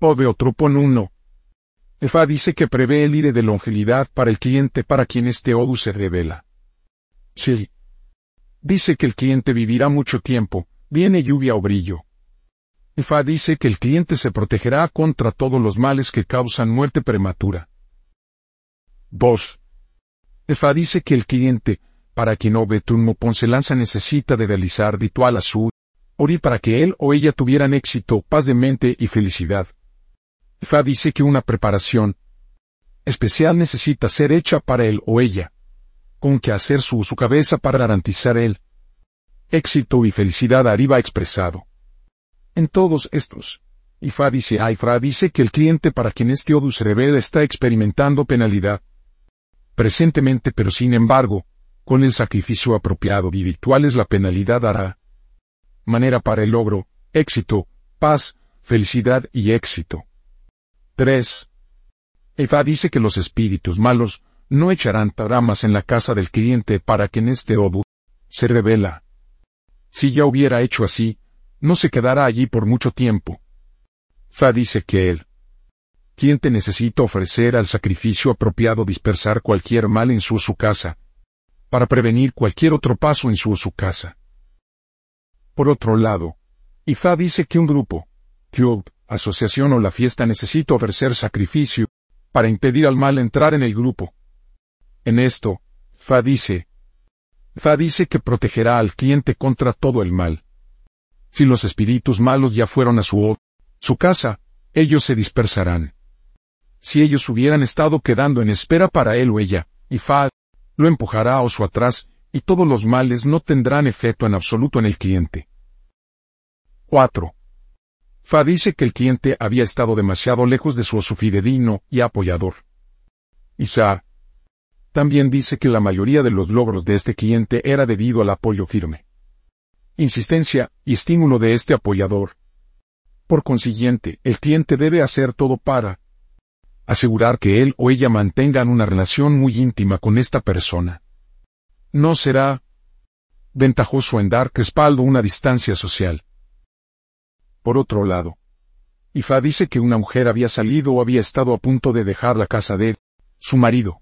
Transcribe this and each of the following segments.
Ove otro pon uno. Efa dice que prevé el ire de longevidad para el cliente para quien este Odu se revela. Sí. Dice que el cliente vivirá mucho tiempo, viene lluvia o brillo. Efa dice que el cliente se protegerá contra todos los males que causan muerte prematura. 2. Efa dice que el cliente, para quien Obetunmopon se lanza necesita de realizar ritual a su Ori para que él o ella tuvieran éxito, paz de mente y felicidad. Fa dice que una preparación especial necesita ser hecha para él o ella, con que hacer su, su cabeza para garantizar el éxito y felicidad arriba expresado. En todos estos, Ifa dice Aifra dice que el cliente para quien este Odus revela está experimentando penalidad. Presentemente pero sin embargo, con el sacrificio apropiado y virtuales la penalidad hará manera para el logro, éxito, paz, felicidad y éxito. 3. Eva dice que los espíritus malos no echarán taramas en la casa del cliente para que en este Odu se revela. Si ya hubiera hecho así, no se quedará allí por mucho tiempo. Fa dice que él, cliente necesita ofrecer al sacrificio apropiado dispersar cualquier mal en su, su casa, para prevenir cualquier otro paso en su, su casa. Por otro lado, Ifa dice que un grupo, club, asociación o la fiesta necesita ofrecer sacrificio, para impedir al mal entrar en el grupo. En esto, Fa dice, Fa dice que protegerá al cliente contra todo el mal. Si los espíritus malos ya fueron a su, su casa, ellos se dispersarán. Si ellos hubieran estado quedando en espera para él o ella, Fa lo empujará o su atrás, y todos los males no tendrán efecto en absoluto en el cliente. 4. Fa dice que el cliente había estado demasiado lejos de su fidedigno y apoyador. Isa también dice que la mayoría de los logros de este cliente era debido al apoyo firme, insistencia y estímulo de este apoyador. Por consiguiente, el cliente debe hacer todo para asegurar que él o ella mantengan una relación muy íntima con esta persona. No será ventajoso en dar respaldo una distancia social. Por otro lado, Ifa dice que una mujer había salido o había estado a punto de dejar la casa de su marido.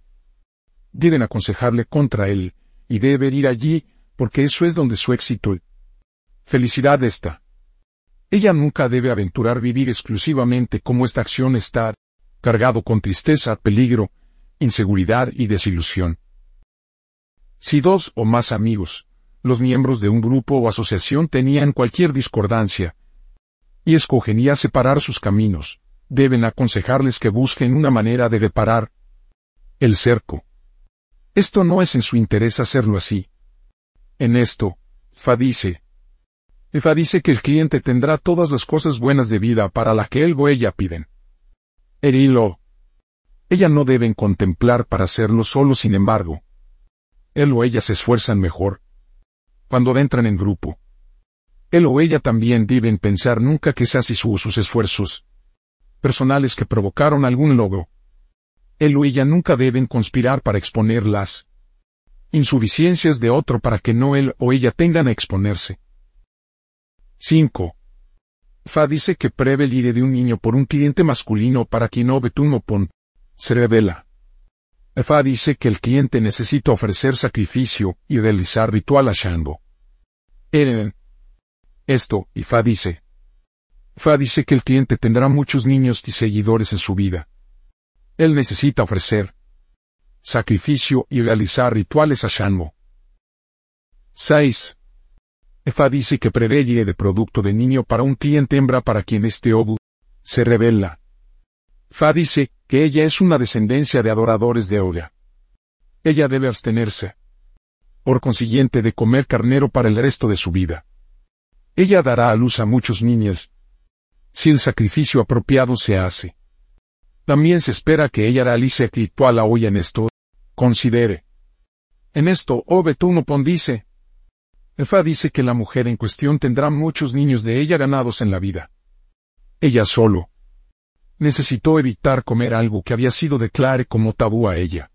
Deben aconsejarle contra él, y debe ir allí, porque eso es donde su éxito felicidad está. Ella nunca debe aventurar vivir exclusivamente como esta acción está, cargado con tristeza, peligro, inseguridad y desilusión. Si dos o más amigos, los miembros de un grupo o asociación tenían cualquier discordancia, y escogería separar sus caminos, deben aconsejarles que busquen una manera de reparar el cerco. Esto no es en su interés hacerlo así. En esto, Fa dice, dice que el cliente tendrá todas las cosas buenas de vida para la que él o ella piden. Erilo. Ella no deben contemplar para hacerlo solo sin embargo, él o ella se esfuerzan mejor. Cuando entran en grupo. Él o ella también deben pensar nunca que así sus esfuerzos personales que provocaron algún logro. Él o ella nunca deben conspirar para exponer las insuficiencias de otro para que no él o ella tengan a exponerse. 5. Fa dice que prevé el ire de un niño por un cliente masculino para quien no pon se revela. Fa dice que el cliente necesita ofrecer sacrificio y realizar ritual a Shango. Eren. Esto, y Fa dice. Fa dice que el cliente tendrá muchos niños y seguidores en su vida. Él necesita ofrecer sacrificio y realizar rituales a Shango. 6. Fa dice que prevé de producto de niño para un cliente hembra para quien este obu se revela. Fa dice que ella es una descendencia de adoradores de Oga. Ella debe abstenerse. Por consiguiente de comer carnero para el resto de su vida. Ella dará a luz a muchos niños. Si el sacrificio apropiado se hace. También se espera que ella realice ritual a olla en esto. Considere. En esto, Obetунopon dice. Efa dice que la mujer en cuestión tendrá muchos niños de ella ganados en la vida. Ella solo necesitó evitar comer algo que había sido declarado como tabú a ella.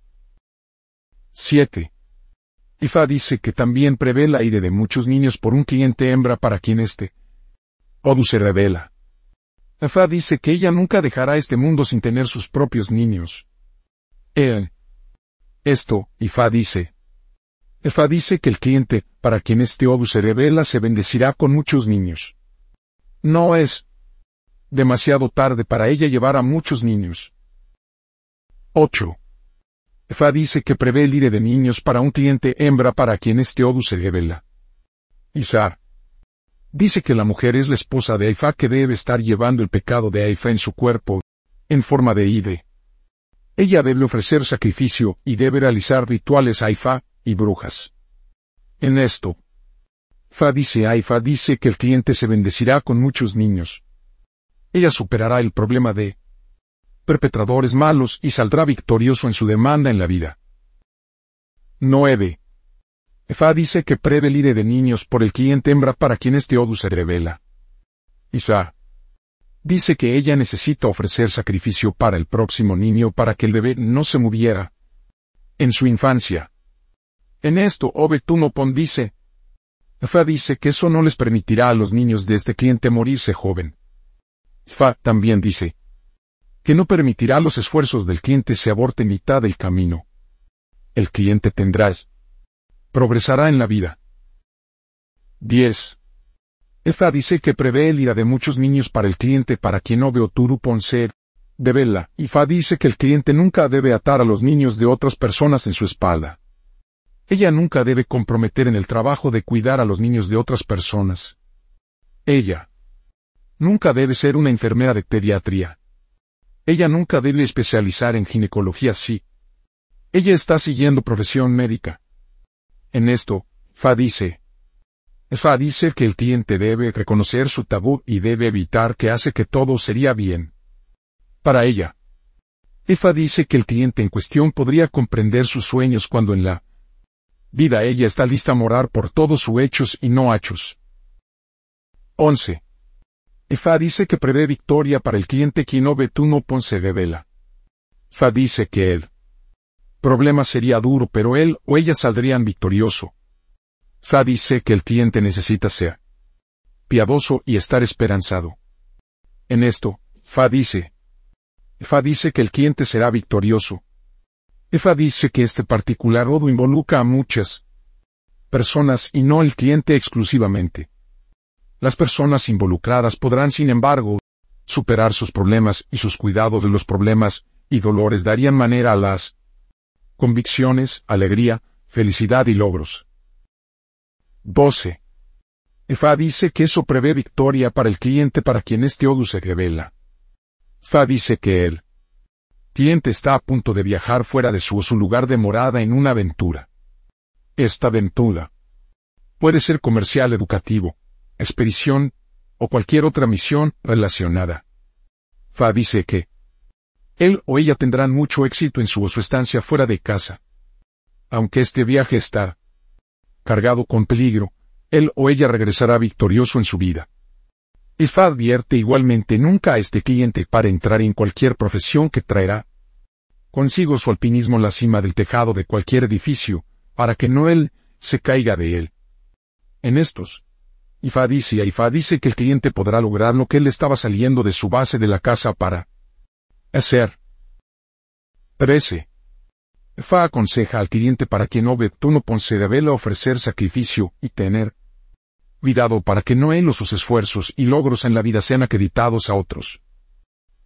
7. Ifa dice que también prevé la ira de muchos niños por un cliente hembra para quien este Odu se revela. Efa dice que ella nunca dejará este mundo sin tener sus propios niños. Él. Esto, Ifa dice. Efa dice que el cliente, para quien este odu se revela, se bendecirá con muchos niños. No es demasiado tarde para ella llevar a muchos niños. 8. Efa dice que prevé el ire de niños para un cliente hembra para quien este odu se revela. Isar. Dice que la mujer es la esposa de Aifa que debe estar llevando el pecado de Aifa en su cuerpo, en forma de ide. Ella debe ofrecer sacrificio y debe realizar rituales Aifa y brujas. En esto, Fa dice Aifa dice que el cliente se bendecirá con muchos niños. Ella superará el problema de perpetradores malos y saldrá victorioso en su demanda en la vida. 9. Efa dice que prevé el ire de niños por el cliente hembra para quien este odu se revela. Isa dice que ella necesita ofrecer sacrificio para el próximo niño para que el bebé no se muriera en su infancia. En esto Obetunopon dice, Fa dice que eso no les permitirá a los niños de este cliente morirse joven. Fa también dice que no permitirá los esfuerzos del cliente se aborten mitad del camino. El cliente tendrá progresará en la vida. 10. Efa dice que prevé el ira de muchos niños para el cliente para quien no veo turu poncer, de vela, y Fa dice que el cliente nunca debe atar a los niños de otras personas en su espalda. Ella nunca debe comprometer en el trabajo de cuidar a los niños de otras personas. Ella nunca debe ser una enfermera de pediatría. Ella nunca debe especializar en ginecología sí. Ella está siguiendo profesión médica. En esto, Fa dice. Fa dice que el cliente debe reconocer su tabú y debe evitar que hace que todo sería bien. Para ella. Efa dice que el cliente en cuestión podría comprender sus sueños cuando en la vida ella está lista a morar por todos sus hechos y no hechos. 11. Efa dice que prevé victoria para el cliente quien no ponce de vela. Fa dice que él problema sería duro pero él o ella saldrían victorioso. Fa dice que el cliente necesita ser piadoso y estar esperanzado. En esto, Fa dice, Fa dice que el cliente será victorioso. Efa dice que este particular odo involucra a muchas personas y no el cliente exclusivamente. Las personas involucradas podrán, sin embargo, superar sus problemas y sus cuidados de los problemas y dolores darían manera a las convicciones, alegría, felicidad y logros. 12. Fa dice que eso prevé victoria para el cliente para quien este odu se revela. Fa dice que el cliente está a punto de viajar fuera de su, su lugar de morada en una aventura. Esta aventura puede ser comercial, educativo, expedición, o cualquier otra misión relacionada. Fa dice que él o ella tendrán mucho éxito en su o su estancia fuera de casa. Aunque este viaje está cargado con peligro, él o ella regresará victorioso en su vida. IFA advierte igualmente nunca a este cliente para entrar en cualquier profesión que traerá consigo su alpinismo en la cima del tejado de cualquier edificio, para que no él se caiga de él. En estos, IFA dice y IFA dice que el cliente podrá lograr lo que él estaba saliendo de su base de la casa para Hacer. 13. Fa aconseja al cliente para que no de vela ofrecer sacrificio y tener cuidado para que no él o sus esfuerzos y logros en la vida sean acreditados a otros.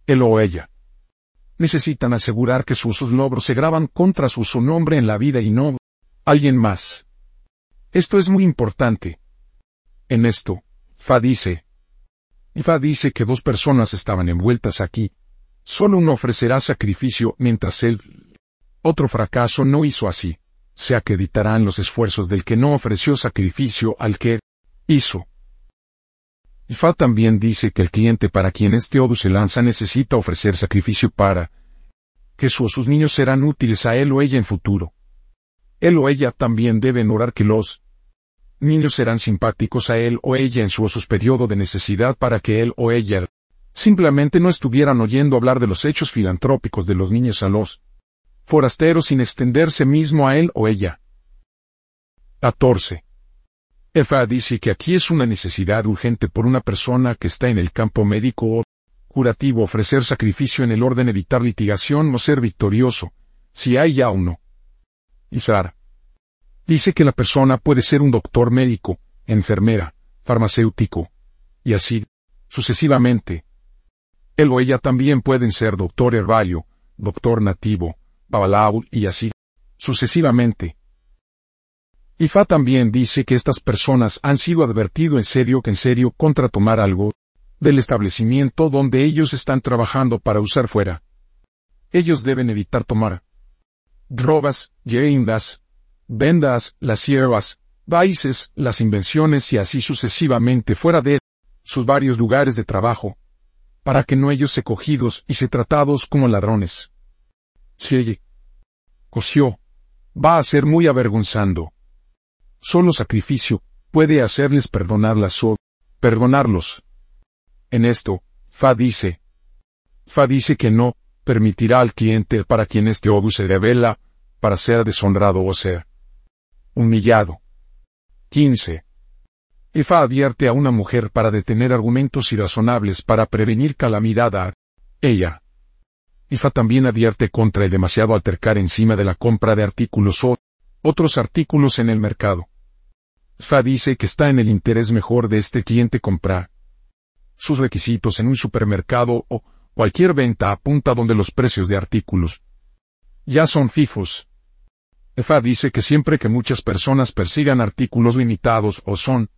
Él o ella. Necesitan asegurar que sus, logros se graban contra su, su nombre en la vida y no alguien más. Esto es muy importante. En esto, Fa dice. Fa dice que dos personas estaban envueltas aquí, Solo uno ofrecerá sacrificio mientras el otro fracaso no hizo así. Se acreditarán los esfuerzos del que no ofreció sacrificio al que hizo. Fa también dice que el cliente para quien este odo se lanza necesita ofrecer sacrificio para que su o sus niños serán útiles a él o ella en futuro. Él o ella también deben orar que los niños serán simpáticos a él o ella en su o sus periodo de necesidad para que él o ella simplemente no estuvieran oyendo hablar de los hechos filantrópicos de los niños a los forasteros sin extenderse mismo a él o ella. 14. Efa dice que aquí es una necesidad urgente por una persona que está en el campo médico o curativo ofrecer sacrificio en el orden evitar litigación o ser victorioso, si hay ya uno. Izar. Dice que la persona puede ser un doctor médico, enfermera, farmacéutico, y así, sucesivamente. Él o ella también pueden ser doctor herbario, doctor nativo, babalaul y así, sucesivamente. Ifa también dice que estas personas han sido advertido en serio que en serio contra tomar algo del establecimiento donde ellos están trabajando para usar fuera. Ellos deben evitar tomar drogas, yerindas, vendas, las hierbas, países, las invenciones y así sucesivamente fuera de sus varios lugares de trabajo, para que no ellos se cogidos y se tratados como ladrones. Si ella coció, va a ser muy avergonzando. Solo sacrificio puede hacerles perdonarlas o perdonarlos. En esto, Fa dice, Fa dice que no permitirá al cliente para quien este odu se revela, para ser deshonrado o ser humillado. 15. Fa advierte a una mujer para detener argumentos irrazonables para prevenir calamidad a ella. Fa también advierte contra el demasiado altercar encima de la compra de artículos o otros artículos en el mercado. Fa dice que está en el interés mejor de este cliente comprar sus requisitos en un supermercado o cualquier venta apunta donde los precios de artículos ya son fijos. Fa dice que siempre que muchas personas persigan artículos limitados o son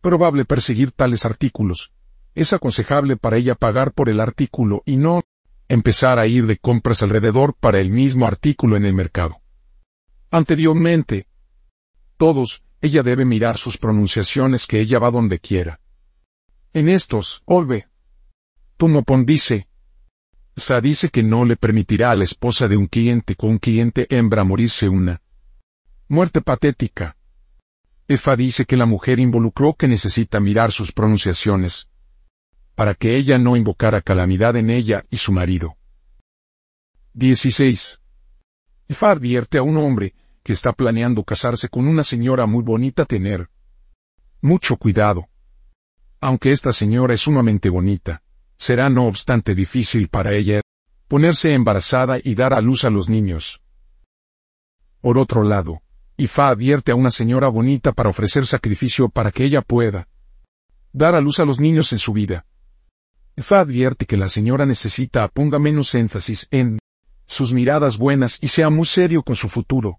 probable perseguir tales artículos, es aconsejable para ella pagar por el artículo y no empezar a ir de compras alrededor para el mismo artículo en el mercado. Anteriormente, todos, ella debe mirar sus pronunciaciones que ella va donde quiera. En estos, Olve. Tumopon dice. Sa dice que no le permitirá a la esposa de un cliente con un cliente hembra morirse una muerte patética. Efa dice que la mujer involucró que necesita mirar sus pronunciaciones, para que ella no invocara calamidad en ella y su marido. 16. Efa advierte a un hombre, que está planeando casarse con una señora muy bonita tener mucho cuidado. Aunque esta señora es sumamente bonita, será no obstante difícil para ella ponerse embarazada y dar a luz a los niños. Por otro lado, Ifa advierte a una señora bonita para ofrecer sacrificio para que ella pueda dar a luz a los niños en su vida. Ifa advierte que la señora necesita ponga menos énfasis en sus miradas buenas y sea muy serio con su futuro.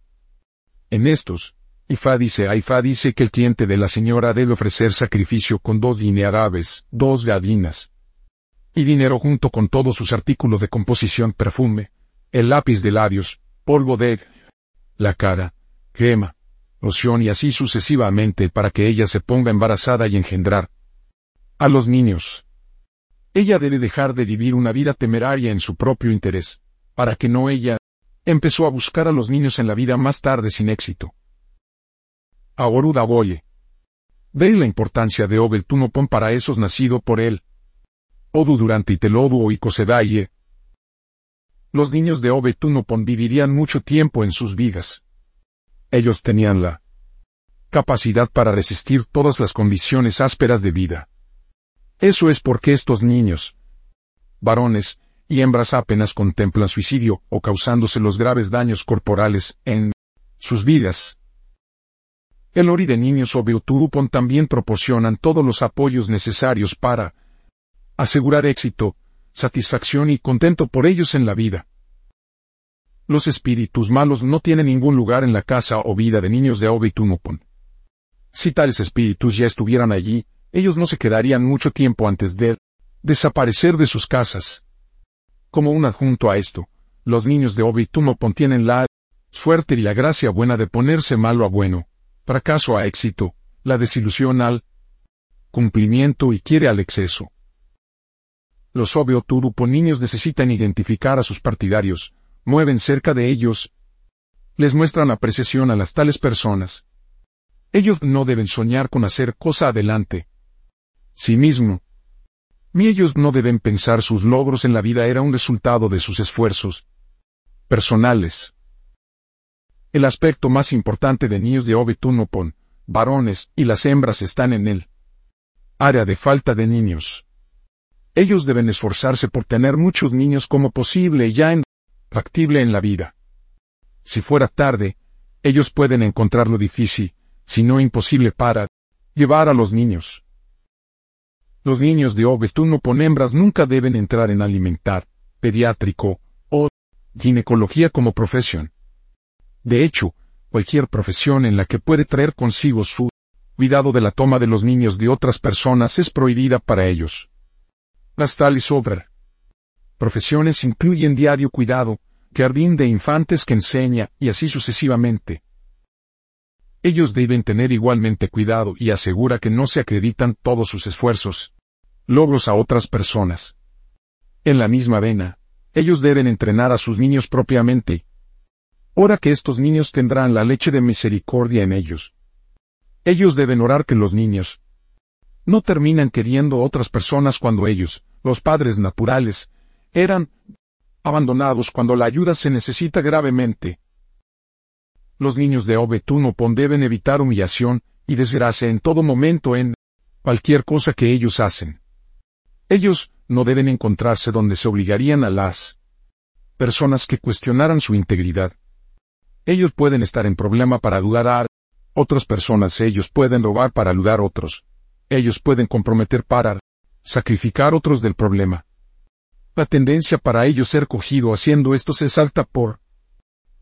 En estos, Ifa dice a Ifa dice que el cliente de la señora debe ofrecer sacrificio con dos dinearabes, dos gadinas. Y dinero junto con todos sus artículos de composición perfume, el lápiz de labios, polvo de la cara, crema, loción y así sucesivamente para que ella se ponga embarazada y engendrar a los niños. Ella debe dejar de vivir una vida temeraria en su propio interés, para que no ella Empezó a buscar a los niños en la vida más tarde sin éxito. Aoruda Boye. Ve la importancia de Obel Tunopon para esos nacido por él. Odu durante Itelodu o Ikosedaye. Los niños de Obel Tunopon vivirían mucho tiempo en sus vidas. Ellos tenían la capacidad para resistir todas las condiciones ásperas de vida. Eso es porque estos niños, varones, y hembras apenas contemplan suicidio o causándose los graves daños corporales en sus vidas. El Ori de niños o también proporcionan todos los apoyos necesarios para asegurar éxito, satisfacción y contento por ellos en la vida. Los espíritus malos no tienen ningún lugar en la casa o vida de niños de Obe Si tales espíritus ya estuvieran allí, ellos no se quedarían mucho tiempo antes de desaparecer de sus casas. Como un adjunto a esto, los niños de Obi Tumopon tienen la suerte y la gracia buena de ponerse malo a bueno, fracaso a éxito, la desilusión al cumplimiento y quiere al exceso. Los Turupo niños necesitan identificar a sus partidarios, mueven cerca de ellos, les muestran apreciación a las tales personas. Ellos no deben soñar con hacer cosa adelante. Sí mismo, ni ellos no deben pensar sus logros en la vida era un resultado de sus esfuerzos personales. El aspecto más importante de niños de Obetunopon, varones y las hembras están en él. Área de falta de niños. Ellos deben esforzarse por tener muchos niños como posible ya en factible en la vida. Si fuera tarde, ellos pueden encontrar lo difícil, si no imposible para llevar a los niños. Los niños de Obestuno con hembras nunca deben entrar en alimentar, pediátrico o ginecología como profesión. De hecho, cualquier profesión en la que puede traer consigo su cuidado de la toma de los niños de otras personas es prohibida para ellos. Las tales over profesiones incluyen diario cuidado, jardín de infantes que enseña, y así sucesivamente. Ellos deben tener igualmente cuidado y asegura que no se acreditan todos sus esfuerzos, logros a otras personas. En la misma vena, ellos deben entrenar a sus niños propiamente. Ora que estos niños tendrán la leche de misericordia en ellos. Ellos deben orar que los niños no terminan queriendo otras personas cuando ellos, los padres naturales, eran abandonados cuando la ayuda se necesita gravemente. Los niños de Obetunopon deben evitar humillación y desgracia en todo momento en cualquier cosa que ellos hacen. Ellos no deben encontrarse donde se obligarían a las personas que cuestionaran su integridad. Ellos pueden estar en problema para ayudar a otras personas, ellos pueden robar para ayudar a otros. Ellos pueden comprometer para sacrificar otros del problema. La tendencia para ellos ser cogido haciendo esto se salta por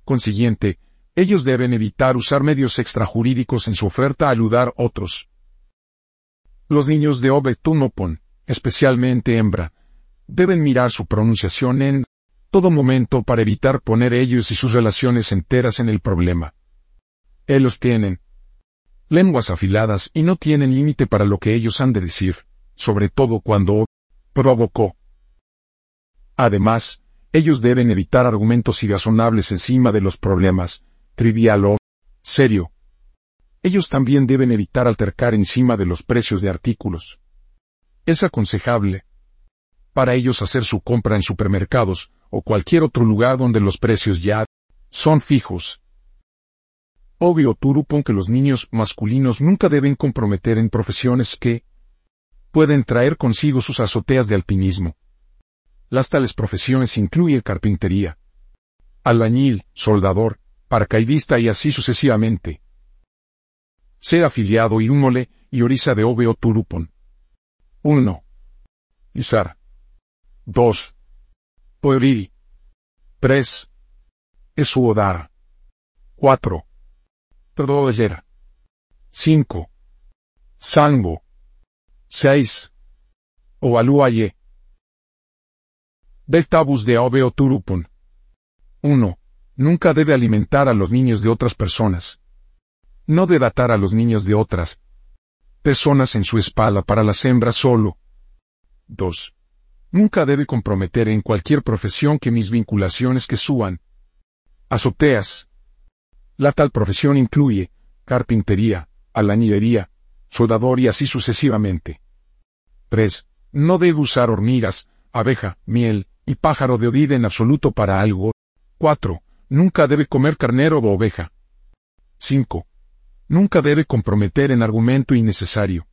consiguiente, ellos deben evitar usar medios extrajurídicos en su oferta a ayudar otros. Los niños de Obetunopon, especialmente hembra, deben mirar su pronunciación en todo momento para evitar poner ellos y sus relaciones enteras en el problema. Ellos tienen lenguas afiladas y no tienen límite para lo que ellos han de decir, sobre todo cuando provocó. Además, ellos deben evitar argumentos irrazonables encima de los problemas, trivial o serio. Ellos también deben evitar altercar encima de los precios de artículos. Es aconsejable para ellos hacer su compra en supermercados o cualquier otro lugar donde los precios ya son fijos. Obvio Turupon que los niños masculinos nunca deben comprometer en profesiones que pueden traer consigo sus azoteas de alpinismo. Las tales profesiones incluyen carpintería, albañil, soldador, paracaidista y así sucesivamente. Sea afiliado y mole y orisa de Obeo Turupon. 1. Isar. 2. Poeriri. 3. Esuodara. 4. Todoyera. 5. Sango. 6. Ovaluaye. Deltabus de Obeo Turupon. 1. Nunca debe alimentar a los niños de otras personas. No debe atar a los niños de otras personas en su espalda para las hembras solo. 2. Nunca debe comprometer en cualquier profesión que mis vinculaciones que suban. Azoteas. La tal profesión incluye carpintería, albañilería, soldador y así sucesivamente. 3. No debe usar hormigas, abeja, miel, y pájaro de oír en absoluto para algo. 4. Nunca debe comer carnero o oveja. 5. Nunca debe comprometer en argumento innecesario.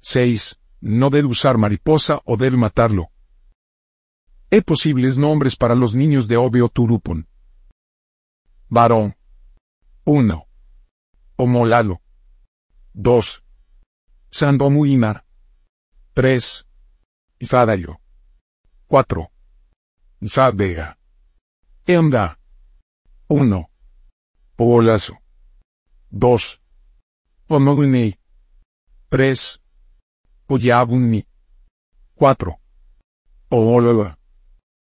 6. No debe usar mariposa o debe matarlo. He posibles nombres para los niños de Obeo Turupon. Varón. 1. Omolalo. 2. Sandomuinar. 3. Ifadayo. 4. Vega. Enda. 1. Polazo. 2. Omoguni. 3. Oyabuni. 4. Oolola.